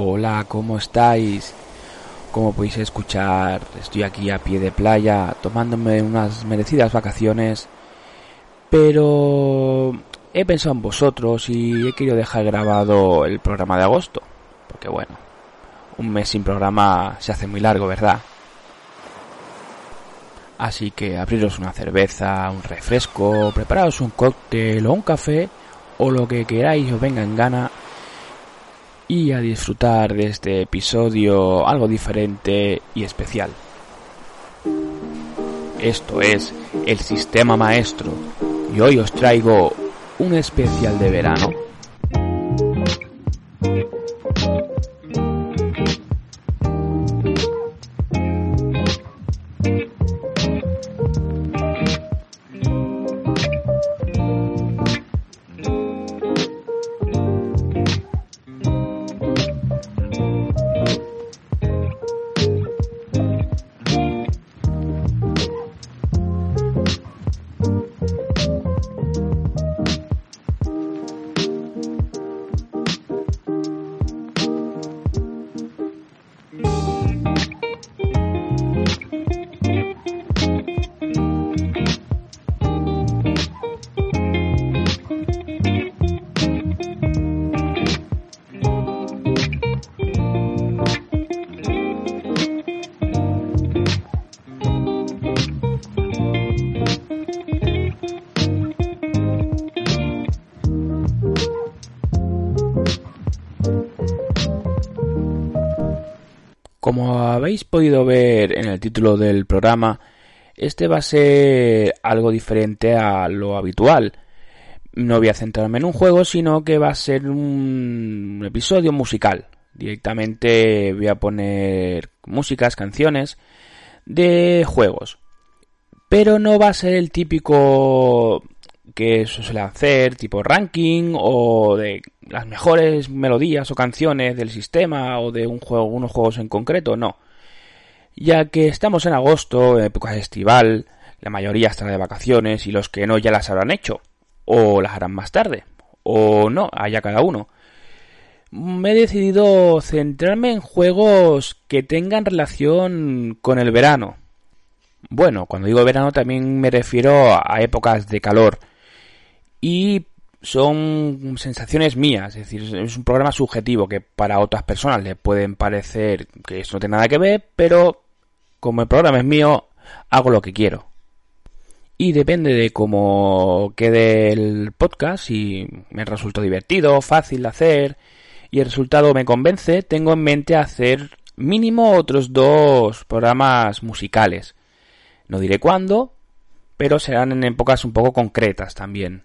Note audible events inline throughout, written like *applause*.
Hola, ¿cómo estáis? Como podéis escuchar, estoy aquí a pie de playa tomándome unas merecidas vacaciones, pero he pensado en vosotros y he querido dejar grabado el programa de agosto, porque bueno, un mes sin programa se hace muy largo, ¿verdad? Así que abriros una cerveza, un refresco, preparaos un cóctel o un café o lo que queráis os venga en gana y a disfrutar de este episodio algo diferente y especial. Esto es el sistema maestro y hoy os traigo un especial de verano. Habéis podido ver en el título del programa, este va a ser algo diferente a lo habitual. No voy a centrarme en un juego, sino que va a ser un episodio musical. Directamente voy a poner músicas, canciones de juegos. Pero no va a ser el típico que se suele hacer, tipo ranking o de las mejores melodías o canciones del sistema o de un juego, unos juegos en concreto, no. Ya que estamos en agosto, en época estival, la mayoría estará de vacaciones y los que no ya las habrán hecho, o las harán más tarde, o no, haya cada uno. Me he decidido centrarme en juegos que tengan relación con el verano. Bueno, cuando digo verano también me refiero a épocas de calor. Y son sensaciones mías, es decir, es un programa subjetivo que para otras personas le pueden parecer que eso no tiene nada que ver, pero como el programa es mío, hago lo que quiero. Y depende de cómo quede el podcast, si me resultó divertido, fácil de hacer y el resultado me convence, tengo en mente hacer mínimo otros dos programas musicales. No diré cuándo, pero serán en épocas un poco concretas también.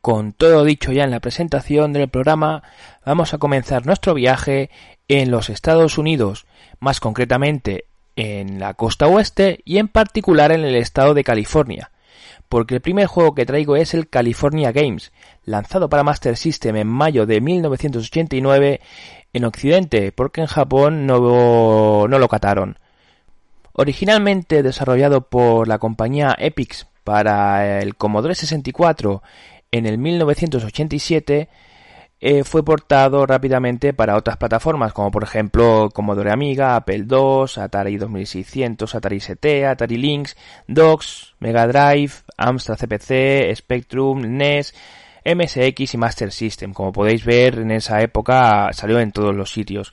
Con todo dicho ya en la presentación del programa, vamos a comenzar nuestro viaje en los Estados Unidos, más concretamente en la costa oeste y en particular en el estado de California, porque el primer juego que traigo es el California Games, lanzado para Master System en mayo de 1989 en Occidente, porque en Japón no, no lo cataron. Originalmente desarrollado por la compañía Epix para el Commodore 64 en el 1987 eh, fue portado rápidamente para otras plataformas, como por ejemplo Commodore Amiga, Apple II, Atari 2600, Atari ST, Atari Lynx, DOS, Mega Drive, Amstrad CPC, Spectrum, NES, MSX y Master System. Como podéis ver, en esa época salió en todos los sitios.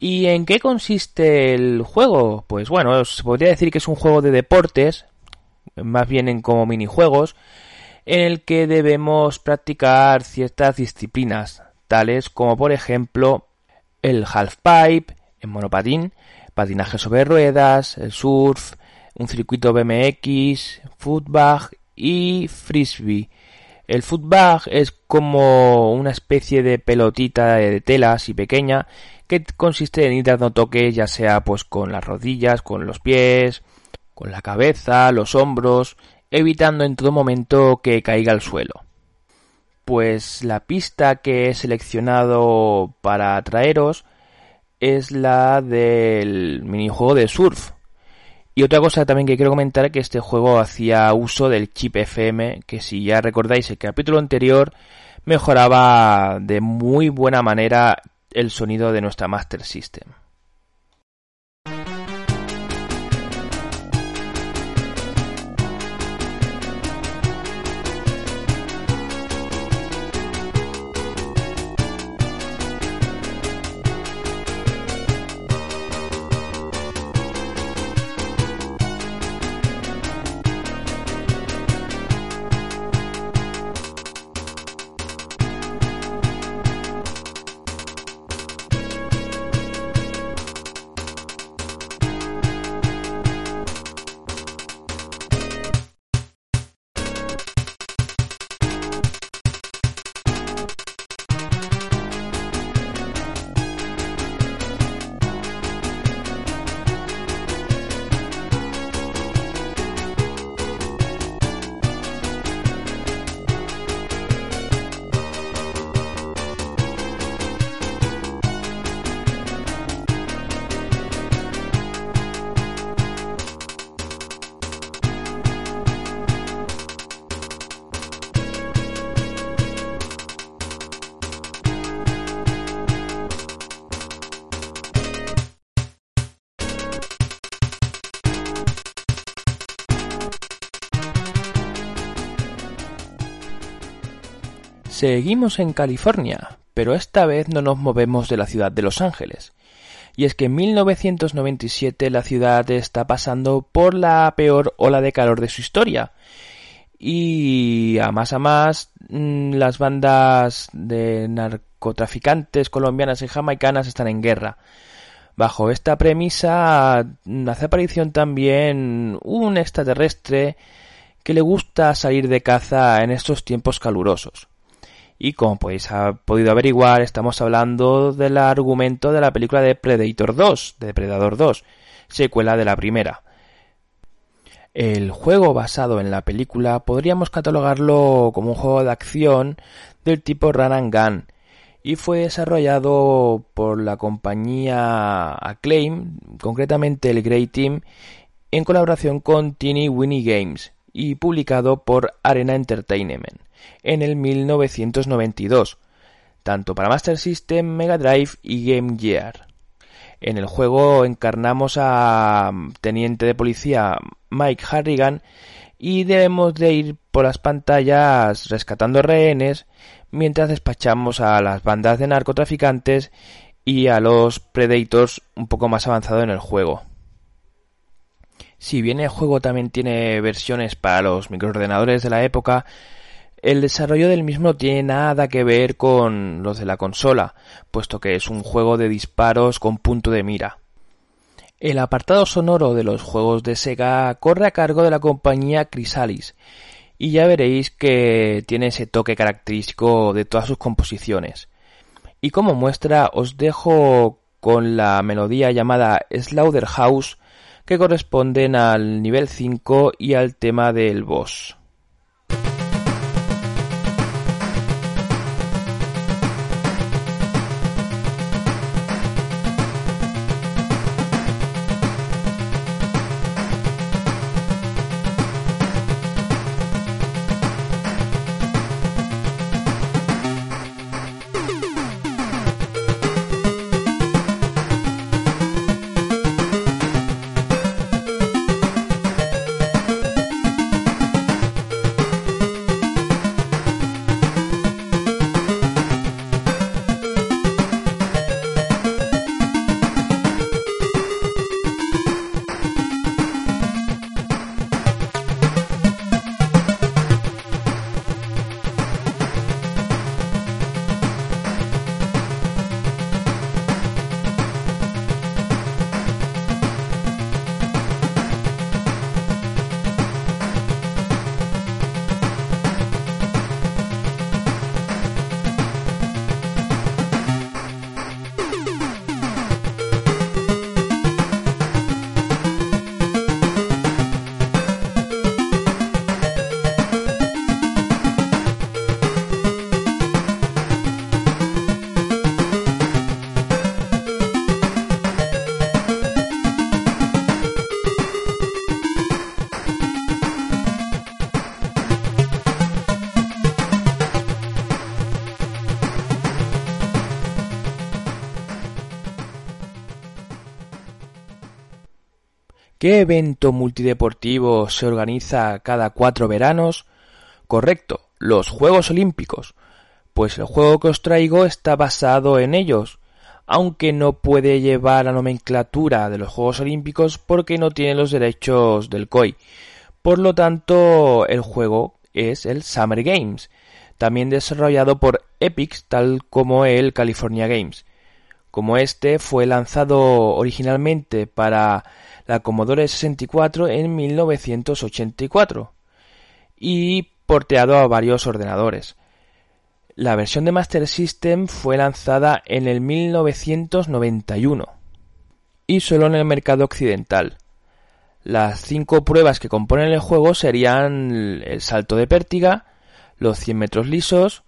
¿Y en qué consiste el juego? Pues bueno, os podría decir que es un juego de deportes, más bien en como minijuegos, en el que debemos practicar ciertas disciplinas, tales como por ejemplo el halfpipe en monopatín, patinaje sobre ruedas, el surf, un circuito BMX, footbag y frisbee. El footbag es como una especie de pelotita de tela así pequeña que consiste en ir dando toques ya sea pues con las rodillas, con los pies, con la cabeza, los hombros evitando en todo momento que caiga al suelo. Pues la pista que he seleccionado para traeros es la del minijuego de surf. Y otra cosa también que quiero comentar que este juego hacía uso del chip FM, que si ya recordáis el capítulo anterior, mejoraba de muy buena manera el sonido de nuestra Master System. Seguimos en California, pero esta vez no nos movemos de la ciudad de Los Ángeles. Y es que en 1997 la ciudad está pasando por la peor ola de calor de su historia. Y a más a más, mm, las bandas de narcotraficantes colombianas y jamaicanas están en guerra. Bajo esta premisa hace aparición también un extraterrestre que le gusta salir de caza en estos tiempos calurosos. Y como podéis haber podido averiguar, estamos hablando del argumento de la película de Predator 2, de Depredador 2, secuela de la primera. El juego basado en la película podríamos catalogarlo como un juego de acción del tipo Run and Gun y fue desarrollado por la compañía Acclaim, concretamente el Grey Team, en colaboración con Teeny Winnie Games y publicado por Arena Entertainment en el 1992, tanto para Master System, Mega Drive y Game Gear. En el juego encarnamos a mm, teniente de policía Mike Harrigan y debemos de ir por las pantallas rescatando rehenes mientras despachamos a las bandas de narcotraficantes y a los Predators un poco más avanzado en el juego. Si bien el juego también tiene versiones para los microordenadores de la época, el desarrollo del mismo no tiene nada que ver con los de la consola, puesto que es un juego de disparos con punto de mira. El apartado sonoro de los juegos de Sega corre a cargo de la compañía Chrysalis, y ya veréis que tiene ese toque característico de todas sus composiciones. Y como muestra os dejo con la melodía llamada Slaughterhouse que corresponden al nivel 5 y al tema del boss. ¿Qué evento multideportivo se organiza cada cuatro veranos? Correcto, los Juegos Olímpicos. Pues el juego que os traigo está basado en ellos, aunque no puede llevar la nomenclatura de los Juegos Olímpicos porque no tiene los derechos del COI. Por lo tanto, el juego es el Summer Games, también desarrollado por Epic tal como el California Games. Como este fue lanzado originalmente para la Commodore 64 en 1984 y porteado a varios ordenadores. La versión de Master System fue lanzada en el 1991 y solo en el mercado occidental. Las cinco pruebas que componen el juego serían el salto de pértiga, los 100 metros lisos,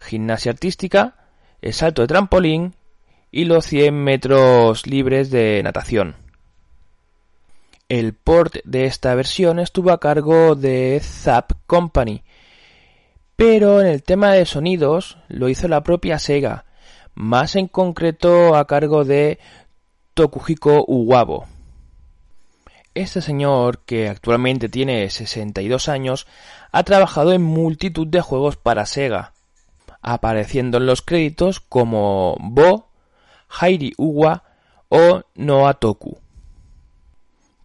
gimnasia artística, el salto de trampolín y los 100 metros libres de natación. El port de esta versión estuvo a cargo de Zap Company, pero en el tema de sonidos lo hizo la propia Sega, más en concreto a cargo de Tokuhiko Uwabo. Este señor, que actualmente tiene 62 años, ha trabajado en multitud de juegos para Sega, apareciendo en los créditos como Bo, Hairi Uwa o Noa Toku.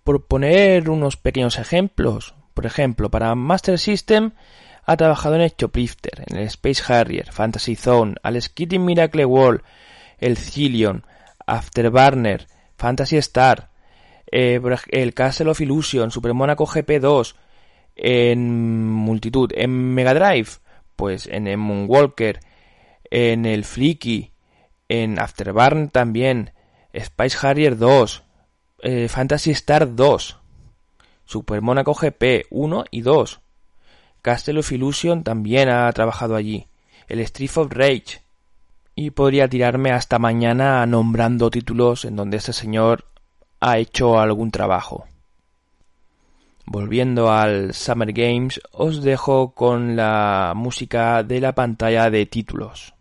Por poner unos pequeños ejemplos, por ejemplo, para Master System ha trabajado en el Choplifter, en el Space Harrier, Fantasy Zone, al Skitty Miracle World, el Zillion, Afterburner, Fantasy Star, eh, el Castle of Illusion, Super Monaco GP2, en multitud, en Mega Drive, pues en el Moonwalker, en el Flicky, en Afterburn también, Space Harrier 2, eh, Fantasy Star 2, Super Monaco GP 1 y 2, Castle of Illusion también ha trabajado allí, el Street of Rage, y podría tirarme hasta mañana nombrando títulos en donde este señor ha hecho algún trabajo. Volviendo al Summer Games, os dejo con la música de la pantalla de títulos.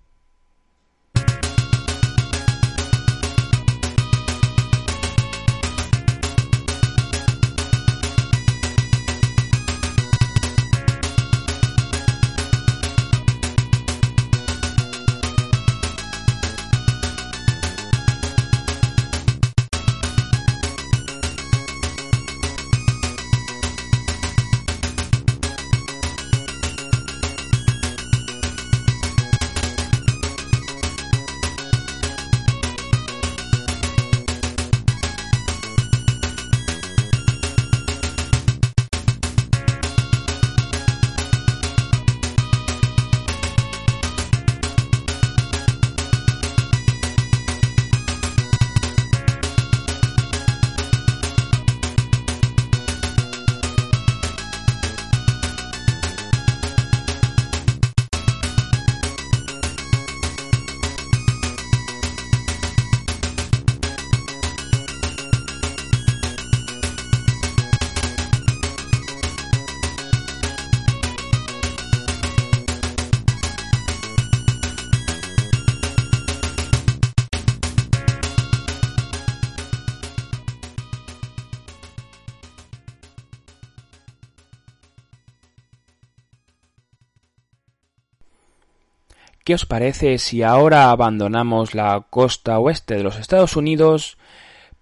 ¿Qué os parece si ahora abandonamos la costa oeste de los Estados Unidos,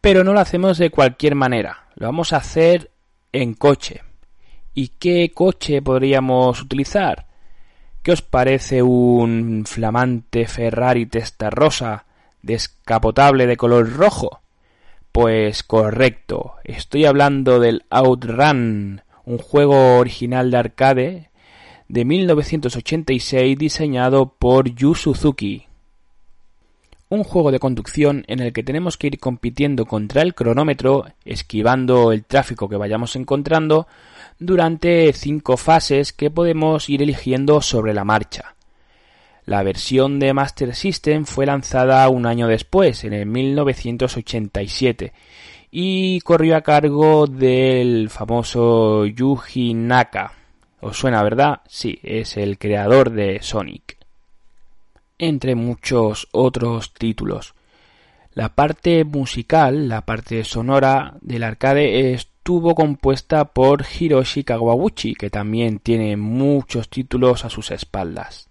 pero no lo hacemos de cualquier manera? Lo vamos a hacer en coche. ¿Y qué coche podríamos utilizar? ¿Qué os parece un flamante Ferrari rosa descapotable de color rojo? Pues correcto, estoy hablando del Outrun, un juego original de arcade de 1986 diseñado por Yu Suzuki. Un juego de conducción en el que tenemos que ir compitiendo contra el cronómetro, esquivando el tráfico que vayamos encontrando, durante cinco fases que podemos ir eligiendo sobre la marcha. La versión de Master System fue lanzada un año después, en el 1987, y corrió a cargo del famoso Yuji Naka. ¿Os suena, verdad? Sí, es el creador de Sonic. Entre muchos otros títulos. La parte musical, la parte sonora del arcade estuvo compuesta por Hiroshi Kawaguchi, que también tiene muchos títulos a sus espaldas.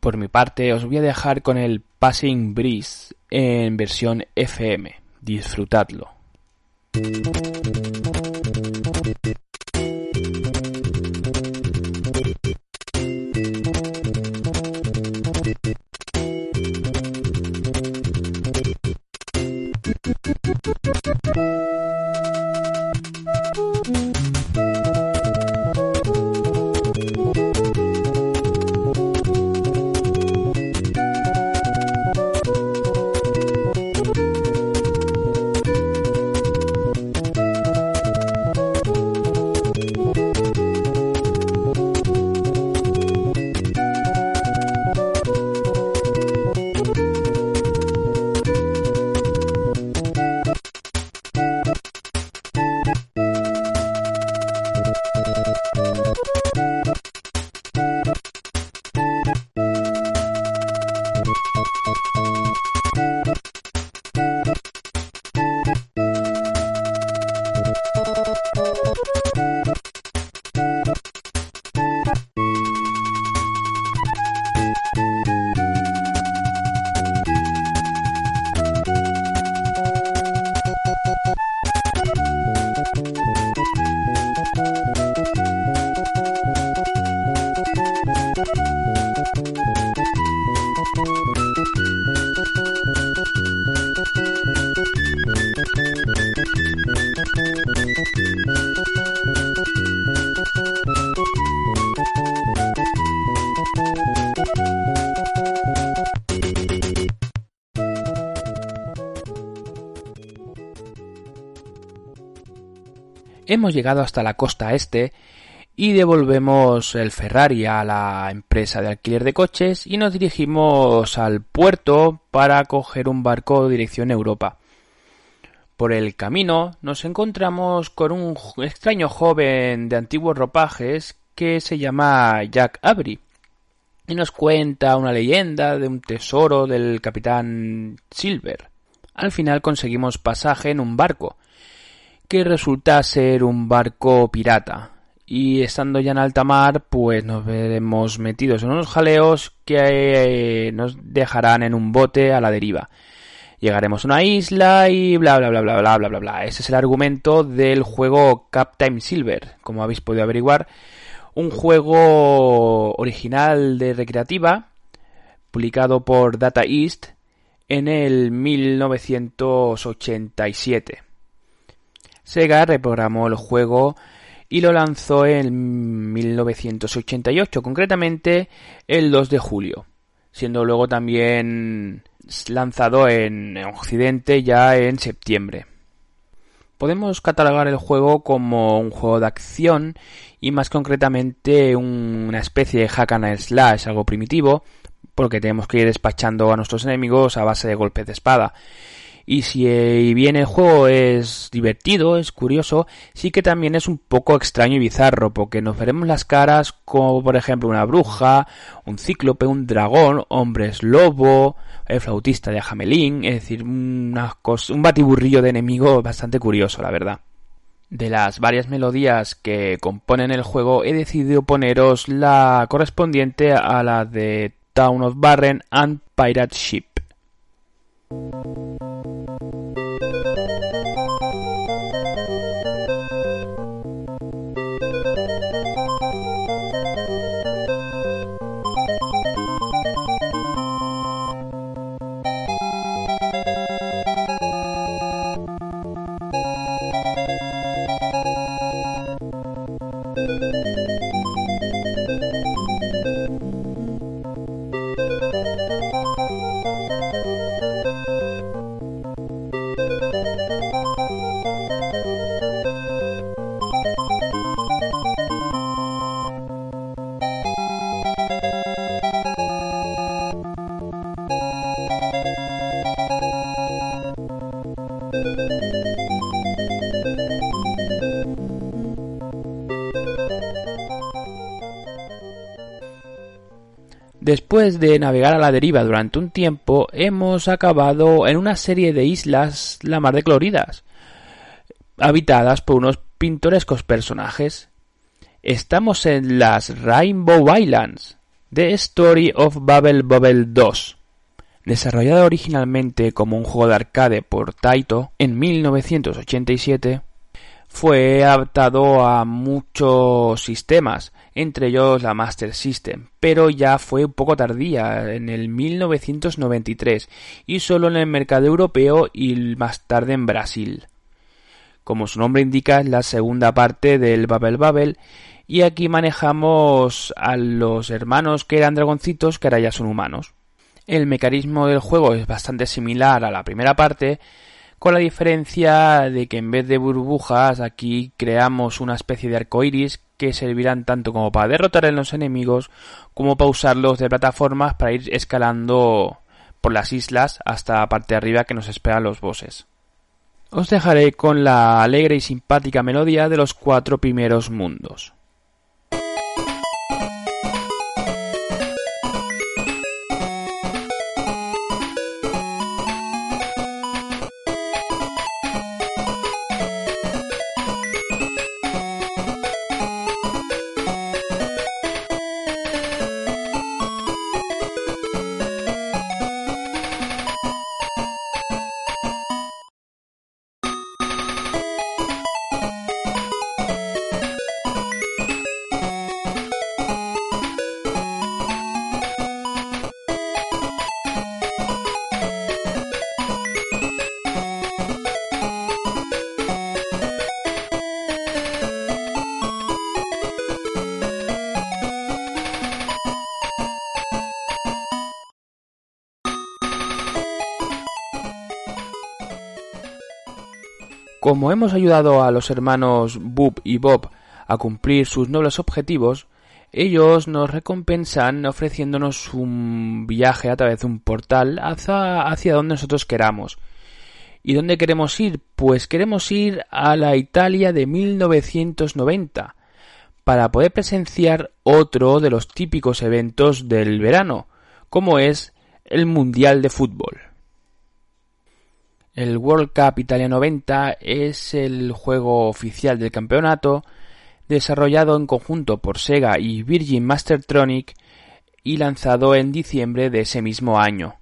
Por mi parte, os voy a dejar con el Passing Breeze en versión FM. Disfrutadlo. Hemos llegado hasta la costa este y devolvemos el Ferrari a la empresa de alquiler de coches y nos dirigimos al puerto para coger un barco dirección Europa. Por el camino nos encontramos con un extraño joven de antiguos ropajes que se llama Jack Avery y nos cuenta una leyenda de un tesoro del capitán Silver. Al final conseguimos pasaje en un barco que resulta ser un barco pirata. Y estando ya en alta mar, pues nos veremos metidos en unos jaleos que eh, nos dejarán en un bote a la deriva. Llegaremos a una isla y bla bla bla bla bla bla bla bla. Ese es el argumento del juego Captain Silver, como habéis podido averiguar. Un juego original de recreativa, publicado por Data East en el 1987. Sega reprogramó el juego y lo lanzó en 1988, concretamente el 2 de julio, siendo luego también lanzado en Occidente ya en septiembre. Podemos catalogar el juego como un juego de acción y más concretamente una especie de hack and slash, algo primitivo, porque tenemos que ir despachando a nuestros enemigos a base de golpes de espada. Y si eh, bien el juego es divertido, es curioso, sí que también es un poco extraño y bizarro, porque nos veremos las caras como por ejemplo una bruja, un cíclope, un dragón, hombres lobo, el flautista de Jamelín, es decir, un batiburrillo de enemigos bastante curioso, la verdad. De las varias melodías que componen el juego, he decidido poneros la correspondiente a la de Town of Barren and Pirate Ship. Después de navegar a la deriva durante un tiempo, hemos acabado en una serie de islas la mar de coloridas, habitadas por unos pintorescos personajes. Estamos en las Rainbow Islands, The Story of Bubble Bubble 2. Desarrollado originalmente como un juego de arcade por Taito en 1987, fue adaptado a muchos sistemas, entre ellos la Master System, pero ya fue un poco tardía, en el 1993, y solo en el mercado europeo y más tarde en Brasil. Como su nombre indica, es la segunda parte del Babel Babel, y aquí manejamos a los hermanos que eran dragoncitos que ahora ya son humanos. El mecanismo del juego es bastante similar a la primera parte, con la diferencia de que en vez de burbujas aquí creamos una especie de arcoiris que servirán tanto como para derrotar a los enemigos como para usarlos de plataformas para ir escalando por las islas hasta la parte de arriba que nos esperan los bosses. Os dejaré con la alegre y simpática melodía de los cuatro primeros mundos. Como hemos ayudado a los hermanos Boop y Bob a cumplir sus nobles objetivos, ellos nos recompensan ofreciéndonos un viaje a través de un portal hacia, hacia donde nosotros queramos. ¿Y dónde queremos ir? Pues queremos ir a la Italia de 1990 para poder presenciar otro de los típicos eventos del verano, como es el Mundial de Fútbol. El World Cup Italia 90 es el juego oficial del campeonato, desarrollado en conjunto por Sega y Virgin Mastertronic y lanzado en diciembre de ese mismo año.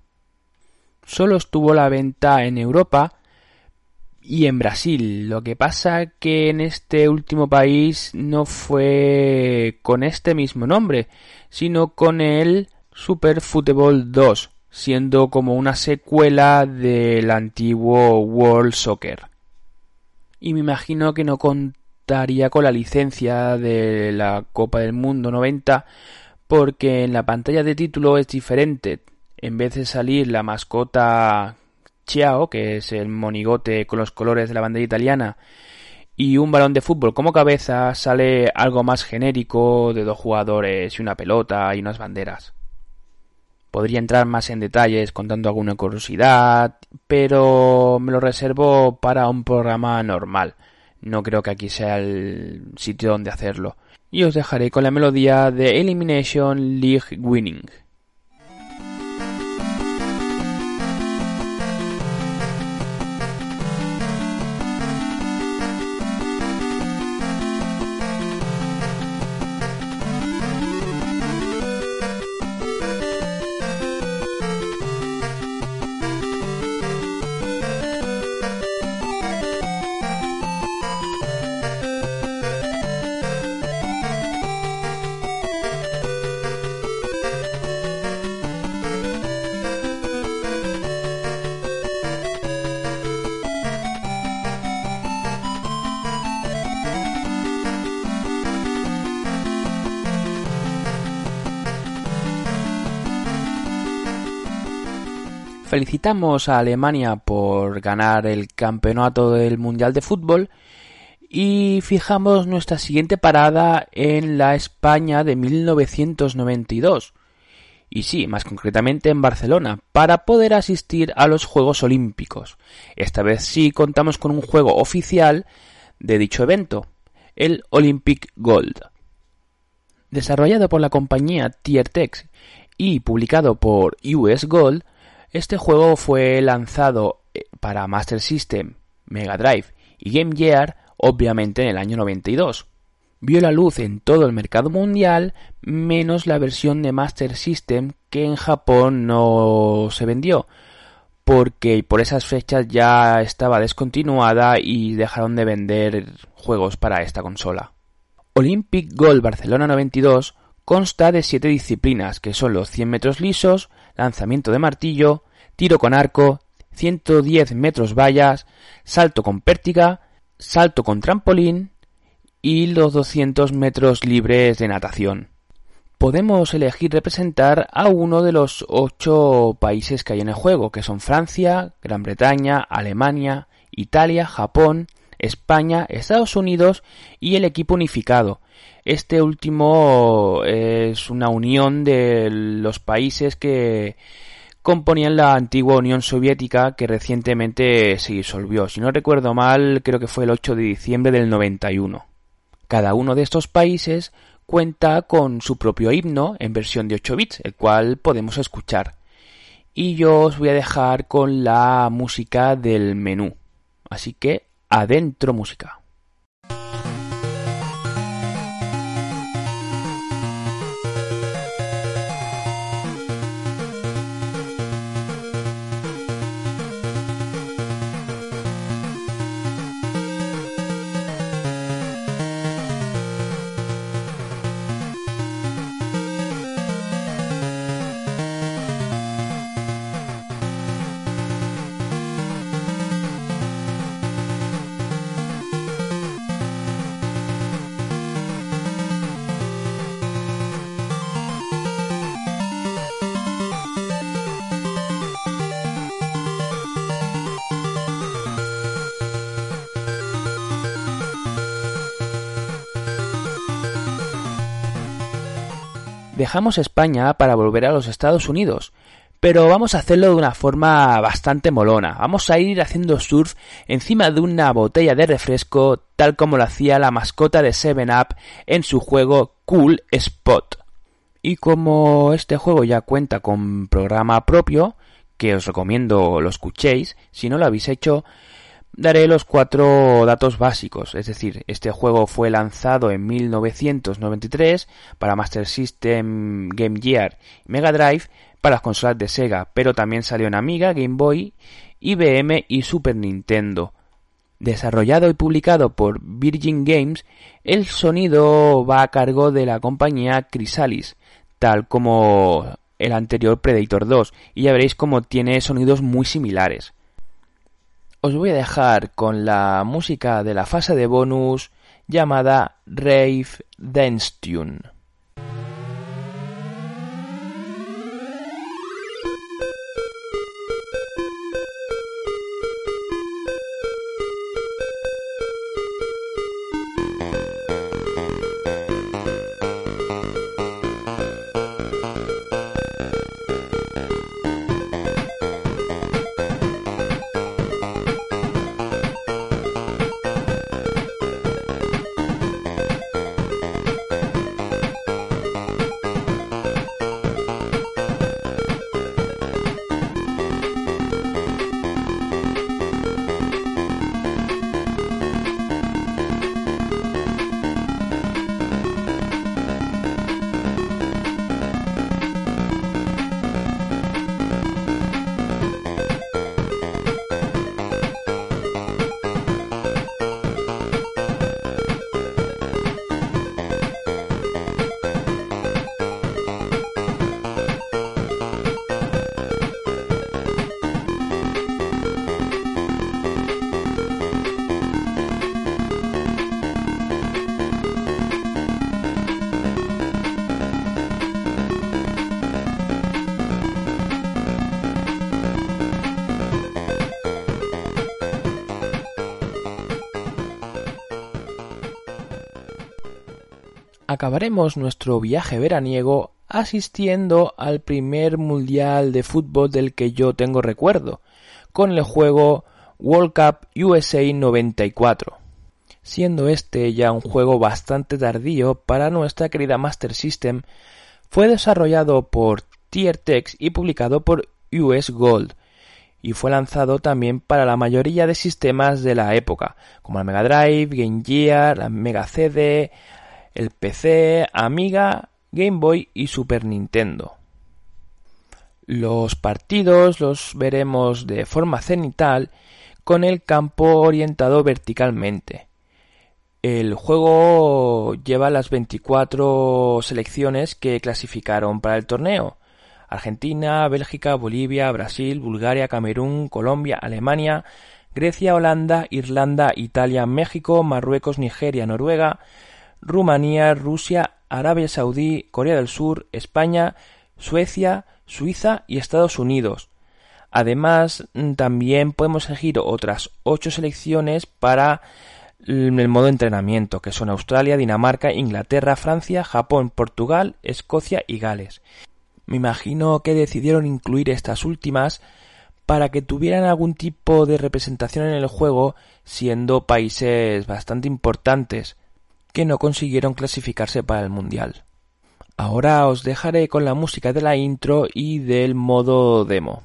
Solo estuvo la venta en Europa y en Brasil. Lo que pasa que en este último país no fue con este mismo nombre, sino con el Super Football 2, siendo como una secuela del antiguo World Soccer. Y me imagino que no contaría con la licencia de la Copa del Mundo 90 porque en la pantalla de título es diferente. En vez de salir la mascota Chiao, que es el monigote con los colores de la bandera italiana, y un balón de fútbol como cabeza, sale algo más genérico de dos jugadores y una pelota y unas banderas. Podría entrar más en detalles contando alguna curiosidad, pero me lo reservo para un programa normal. No creo que aquí sea el sitio donde hacerlo. Y os dejaré con la melodía de Elimination League Winning. Felicitamos a Alemania por ganar el campeonato del Mundial de Fútbol y fijamos nuestra siguiente parada en la España de 1992. Y sí, más concretamente en Barcelona, para poder asistir a los Juegos Olímpicos. Esta vez sí contamos con un juego oficial de dicho evento, el Olympic Gold. Desarrollado por la compañía Tiertex y publicado por US Gold, este juego fue lanzado eh, para Master System, Mega Drive y Game Gear, obviamente en el año 92. Vio la luz en todo el mercado mundial, menos la versión de Master System que en Japón no se vendió, porque por esas fechas ya estaba descontinuada y dejaron de vender juegos para esta consola. Olympic Gold Barcelona 92 consta de siete disciplinas, que son los 100 metros lisos, lanzamiento de martillo, tiro con arco, 110 metros vallas, salto con pértiga, salto con trampolín y los 200 metros libres de natación. Podemos elegir representar a uno de los ocho países que hay en el juego, que son Francia, Gran Bretaña, Alemania, Italia, Japón, España, Estados Unidos y el equipo unificado. Este último es una unión de los países que componían la antigua Unión Soviética que recientemente se disolvió. Si no recuerdo mal, creo que fue el 8 de diciembre del 91. Cada uno de estos países cuenta con su propio himno en versión de 8 bits, el cual podemos escuchar. Y yo os voy a dejar con la música del menú. Así que Adentro Música. Dejamos España para volver a los Estados Unidos, pero vamos a hacerlo de una forma bastante molona. Vamos a ir haciendo surf encima de una botella de refresco, tal como lo hacía la mascota de Seven Up en su juego Cool Spot. Y como este juego ya cuenta con programa propio, que os recomiendo lo escuchéis, si no lo habéis hecho, daré los cuatro datos básicos, es decir, este juego fue lanzado en 1993 para Master System, Game Gear Mega Drive para las consolas de Sega, pero también salió en Amiga, Game Boy, IBM y Super Nintendo. Desarrollado y publicado por Virgin Games, el sonido va a cargo de la compañía Chrysalis, tal como el anterior Predator 2, y ya veréis cómo tiene sonidos muy similares os voy a dejar con la música de la fase de bonus llamada Rave Dance Tune. Acabaremos nuestro viaje veraniego asistiendo al primer mundial de fútbol del que yo tengo recuerdo, con el juego World Cup USA 94, siendo este ya un juego bastante tardío para nuestra querida Master System, fue desarrollado por Tier Text y publicado por US Gold, y fue lanzado también para la mayoría de sistemas de la época, como el Mega Drive, Game Gear, la Mega CD, el PC, Amiga, Game Boy y Super Nintendo. Los partidos los veremos de forma cenital con el campo orientado verticalmente. El juego lleva las 24 selecciones que clasificaron para el torneo, Argentina, Bélgica, Bolivia, Brasil, Bulgaria, Camerún, Colombia, Alemania, Grecia, Holanda, Irlanda, Italia, México, Marruecos, Nigeria, Noruega, Rumanía, Rusia, Arabia Saudí, Corea del Sur, España, Suecia, Suiza y Estados Unidos. Además, también podemos elegir otras ocho selecciones para el modo entrenamiento, que son Australia, Dinamarca, Inglaterra, Francia, Japón, Portugal, Escocia y Gales. Me imagino que decidieron incluir estas últimas para que tuvieran algún tipo de representación en el juego, siendo países bastante importantes que no consiguieron clasificarse para el Mundial. Ahora os dejaré con la música de la intro y del modo demo.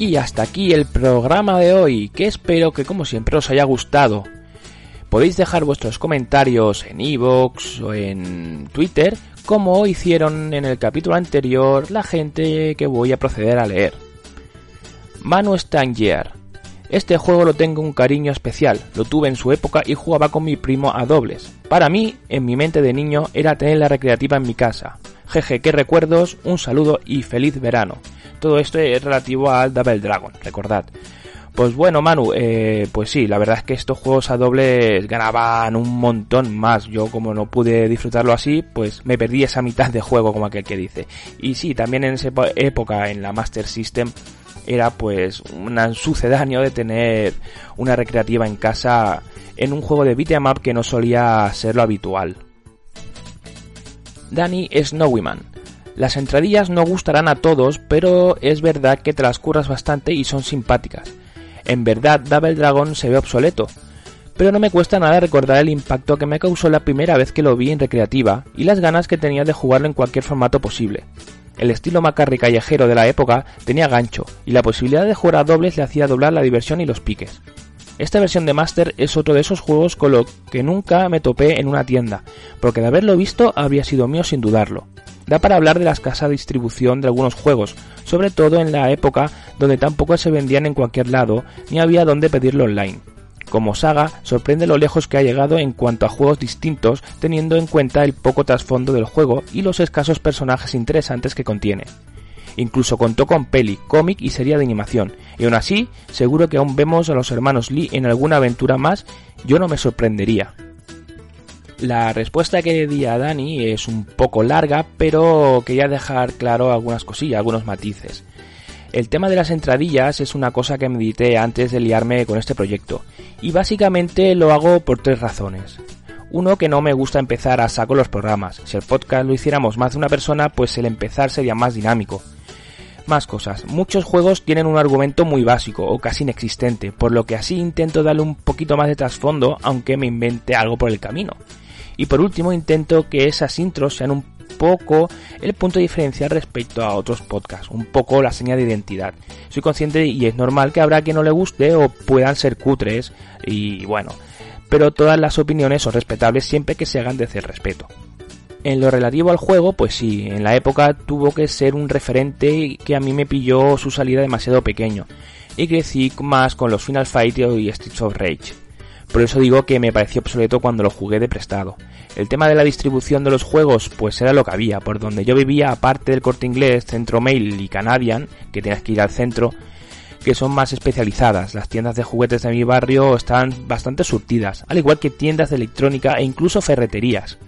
Y hasta aquí el programa de hoy, que espero que como siempre os haya gustado. Podéis dejar vuestros comentarios en iVoox o en Twitter, como hicieron en el capítulo anterior la gente que voy a proceder a leer. Manu Stangier. Este juego lo tengo un cariño especial, lo tuve en su época y jugaba con mi primo a dobles. Para mí, en mi mente de niño, era tener la recreativa en mi casa. Jeje, qué recuerdos, un saludo y feliz verano. Todo esto es relativo al Double Dragon, recordad. Pues bueno, Manu, eh, pues sí, la verdad es que estos juegos a dobles ganaban un montón más. Yo como no pude disfrutarlo así, pues me perdí esa mitad de juego, como aquel que dice. Y sí, también en esa época, en la Master System, era pues un sucedáneo de tener una recreativa en casa en un juego de beat'em up que no solía ser lo habitual. Danny Snowyman las entradillas no gustarán a todos, pero es verdad que te las curras bastante y son simpáticas. En verdad, Double Dragon se ve obsoleto, pero no me cuesta nada recordar el impacto que me causó la primera vez que lo vi en recreativa y las ganas que tenía de jugarlo en cualquier formato posible. El estilo macarri callejero de la época tenía gancho, y la posibilidad de jugar a dobles le hacía doblar la diversión y los piques. Esta versión de Master es otro de esos juegos con lo que nunca me topé en una tienda, porque de haberlo visto habría sido mío sin dudarlo da para hablar de la escasa distribución de algunos juegos, sobre todo en la época donde tampoco se vendían en cualquier lado ni había dónde pedirlo online. Como saga, sorprende lo lejos que ha llegado en cuanto a juegos distintos, teniendo en cuenta el poco trasfondo del juego y los escasos personajes interesantes que contiene. Incluso contó con peli, cómic y serie de animación, y aún así, seguro que aún vemos a los hermanos Lee en alguna aventura más, yo no me sorprendería. La respuesta que di a Dani es un poco larga, pero quería dejar claro algunas cosillas, algunos matices. El tema de las entradillas es una cosa que medité antes de liarme con este proyecto, y básicamente lo hago por tres razones. Uno, que no me gusta empezar a saco los programas. Si el podcast lo hiciéramos más de una persona, pues el empezar sería más dinámico. Más cosas. Muchos juegos tienen un argumento muy básico o casi inexistente, por lo que así intento darle un poquito más de trasfondo, aunque me invente algo por el camino. Y por último intento que esas intros sean un poco el punto diferencial respecto a otros podcasts, un poco la señal de identidad. Soy consciente y es normal que habrá quien no le guste o puedan ser cutres y bueno, pero todas las opiniones son respetables siempre que se hagan desde el respeto. En lo relativo al juego, pues sí, en la época tuvo que ser un referente que a mí me pilló su salida demasiado pequeño, y crecí más con los Final Fight y Streets of Rage. Por eso digo que me pareció obsoleto cuando lo jugué de prestado. El tema de la distribución de los juegos, pues era lo que había, por donde yo vivía, aparte del corte inglés, Centro Mail y Canadian, que tenías que ir al centro, que son más especializadas. Las tiendas de juguetes de mi barrio están bastante surtidas, al igual que tiendas de electrónica e incluso ferreterías.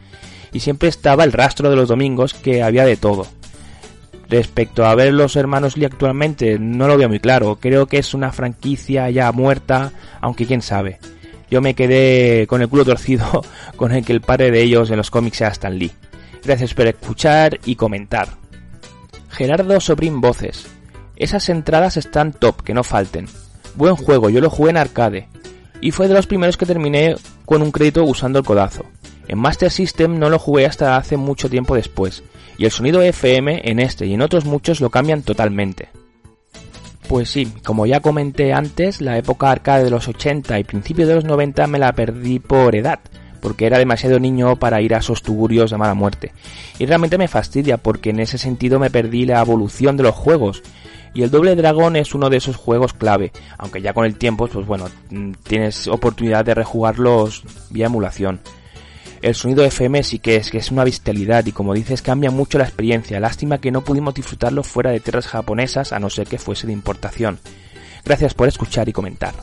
Y siempre estaba el rastro de los domingos que había de todo. Respecto a ver los hermanos Lee actualmente, no lo veo muy claro. Creo que es una franquicia ya muerta, aunque quién sabe. Yo me quedé con el culo torcido *laughs* con el que el padre de ellos en los cómics sea Stan Lee. Gracias por escuchar y comentar. Gerardo Sobrín Voces. Esas entradas están top, que no falten. Buen juego, yo lo jugué en arcade. Y fue de los primeros que terminé con un crédito usando el codazo. En Master System no lo jugué hasta hace mucho tiempo después, y el sonido FM en este y en otros muchos lo cambian totalmente. Pues sí, como ya comenté antes, la época arcade de los 80 y principios de los 90 me la perdí por edad, porque era demasiado niño para ir a esos tugurios de mala muerte. Y realmente me fastidia porque en ese sentido me perdí la evolución de los juegos. Y el Doble Dragón es uno de esos juegos clave, aunque ya con el tiempo, pues bueno, mm, tienes oportunidad de rejugarlos vía emulación. El sonido FM sí que es, que es una bestialidad y como dices cambia mucho la experiencia. Lástima que no pudimos disfrutarlo fuera de tierras japonesas a no ser que fuese de importación. Gracias por escuchar y comentar.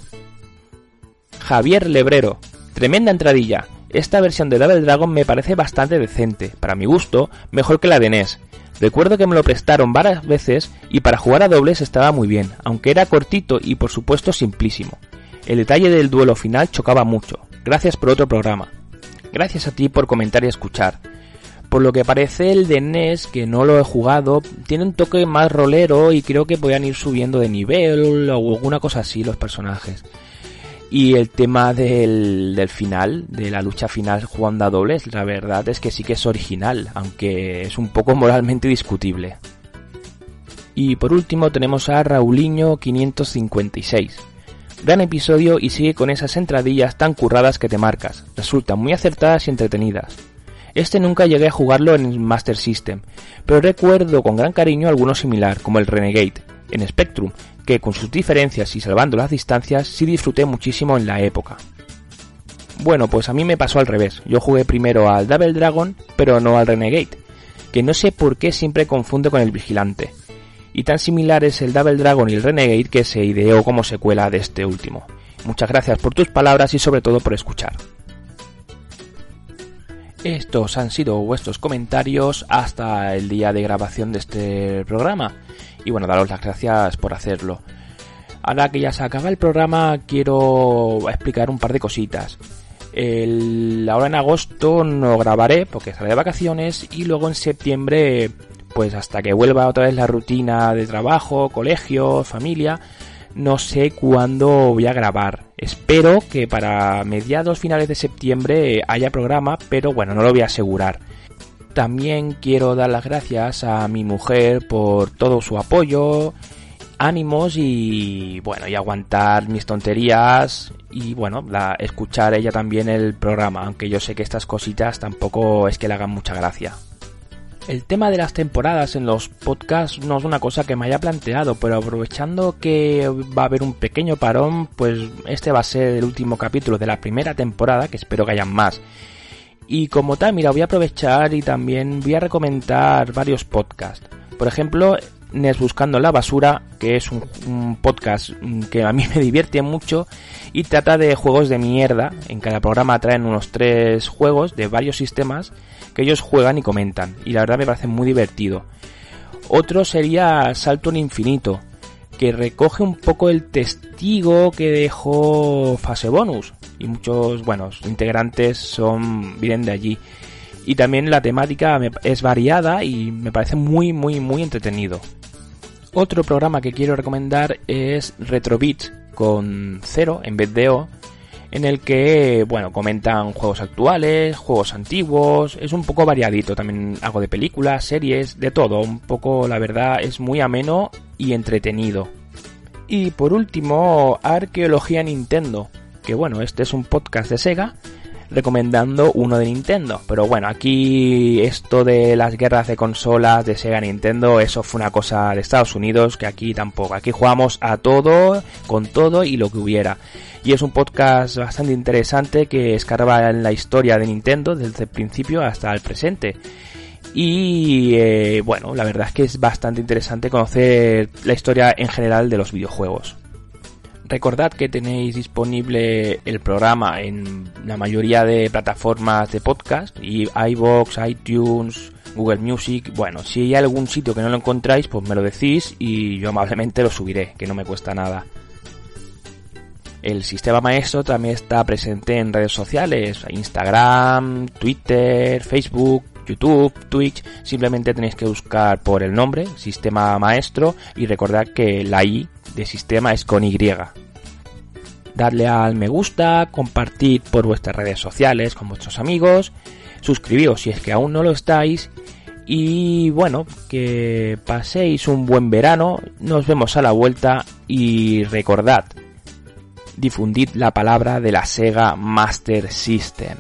Javier Lebrero. Tremenda entradilla. Esta versión de Double Dragon me parece bastante decente. Para mi gusto, mejor que la de NES. Recuerdo que me lo prestaron varias veces y para jugar a dobles estaba muy bien, aunque era cortito y por supuesto simplísimo. El detalle del duelo final chocaba mucho. Gracias por otro programa. Gracias a ti por comentar y escuchar. Por lo que parece el de NES, que no lo he jugado, tiene un toque más rolero y creo que podían ir subiendo de nivel o alguna cosa así los personajes. Y el tema del, del final, de la lucha final jugando a dobles, la verdad es que sí que es original, aunque es un poco moralmente discutible. Y por último tenemos a Raulinho 556 Gran episodio y sigue con esas entradillas tan curradas que te marcas. Resultan muy acertadas y entretenidas. Este nunca llegué a jugarlo en Master System, pero recuerdo con gran cariño alguno similar, como el Renegade, en Spectrum, que con sus diferencias y salvando las distancias sí disfruté muchísimo en la época. Bueno, pues a mí me pasó al revés. Yo jugué primero al Double Dragon, pero no al Renegade, que no sé por qué siempre confundo con el Vigilante y tan similar es el Double Dragon y el Renegade que se ideó como secuela de este último. Muchas gracias por tus palabras y sobre todo por escuchar. Estos han sido vuestros comentarios hasta el día de grabación de este programa. Y bueno, daros las gracias por hacerlo. Ahora que ya se acaba el programa, quiero explicar un par de cositas. El, ahora en agosto no grabaré porque estaré de vacaciones y luego en septiembre pues hasta que vuelva otra vez la rutina de trabajo, colegio, familia, no sé cuándo voy a grabar. Espero que para mediados finales de septiembre haya programa, pero bueno, no lo voy a asegurar. También quiero dar las gracias a mi mujer por todo su apoyo, ánimos y bueno, y aguantar mis tonterías y bueno, la, escuchar ella también el programa, aunque yo sé que estas cositas tampoco es que le hagan mucha gracia. El tema de las temporadas en los podcasts no es una cosa que me haya planteado, pero aprovechando que va a haber un pequeño parón, pues este va a ser el último capítulo de la primera temporada, que espero que hayan más. Y como tal, mira, voy a aprovechar y también voy a recomendar varios podcasts. Por ejemplo, Buscando la Basura, que es un, podcast que a mí *laughs* me divierte mucho y trata de juegos de mierda. En cada programa traen unos tres juegos de varios sistemas que ellos juegan y comentan. Y la verdad me parece muy divertido. Otro sería Salto en Infinito, que recoge un poco el testigo que dejó Fase Bonus. Y muchos, bueno, integrantes son, vienen de allí. Y también la temática es variada y me parece muy, muy, muy entretenido. Otro programa que quiero recomendar es Retrobits con cero en vez de O en el que, bueno, comentan juegos actuales, juegos antiguos, es un poco variadito, también algo de películas, series, de todo, un poco, la verdad, es muy ameno y entretenido. Y por último, Arqueología Nintendo, que bueno, este es un podcast de Sega recomendando uno de Nintendo. Pero bueno, aquí esto de las guerras de consolas de Sega Nintendo, eso fue una cosa de Estados Unidos que aquí tampoco. Aquí jugamos a todo, con todo y lo que hubiera. Y es un podcast bastante interesante que escarba en la historia de Nintendo desde el principio hasta el presente. Y eh, bueno, la verdad es que es bastante interesante conocer la historia en general de los videojuegos. Recordad que tenéis disponible el programa en la mayoría de plataformas de podcast, y iBox, iTunes, Google Music. Bueno, si hay algún sitio que no lo encontráis, pues me lo decís y yo amablemente lo subiré, que no me cuesta nada. El sistema maestro también está presente en redes sociales, Instagram, Twitter, Facebook, YouTube, Twitch. Simplemente tenéis que buscar por el nombre, sistema maestro, y recordad que la I de sistema es con Y. Darle al me gusta, compartid por vuestras redes sociales con vuestros amigos, suscribíos si es que aún no lo estáis y bueno, que paséis un buen verano, nos vemos a la vuelta y recordad, difundid la palabra de la Sega Master System.